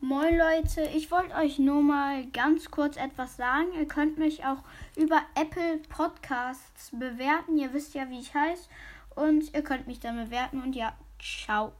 Moin Leute, ich wollte euch nur mal ganz kurz etwas sagen. Ihr könnt mich auch über Apple Podcasts bewerten. Ihr wisst ja, wie ich heiße. Und ihr könnt mich dann bewerten. Und ja, ciao.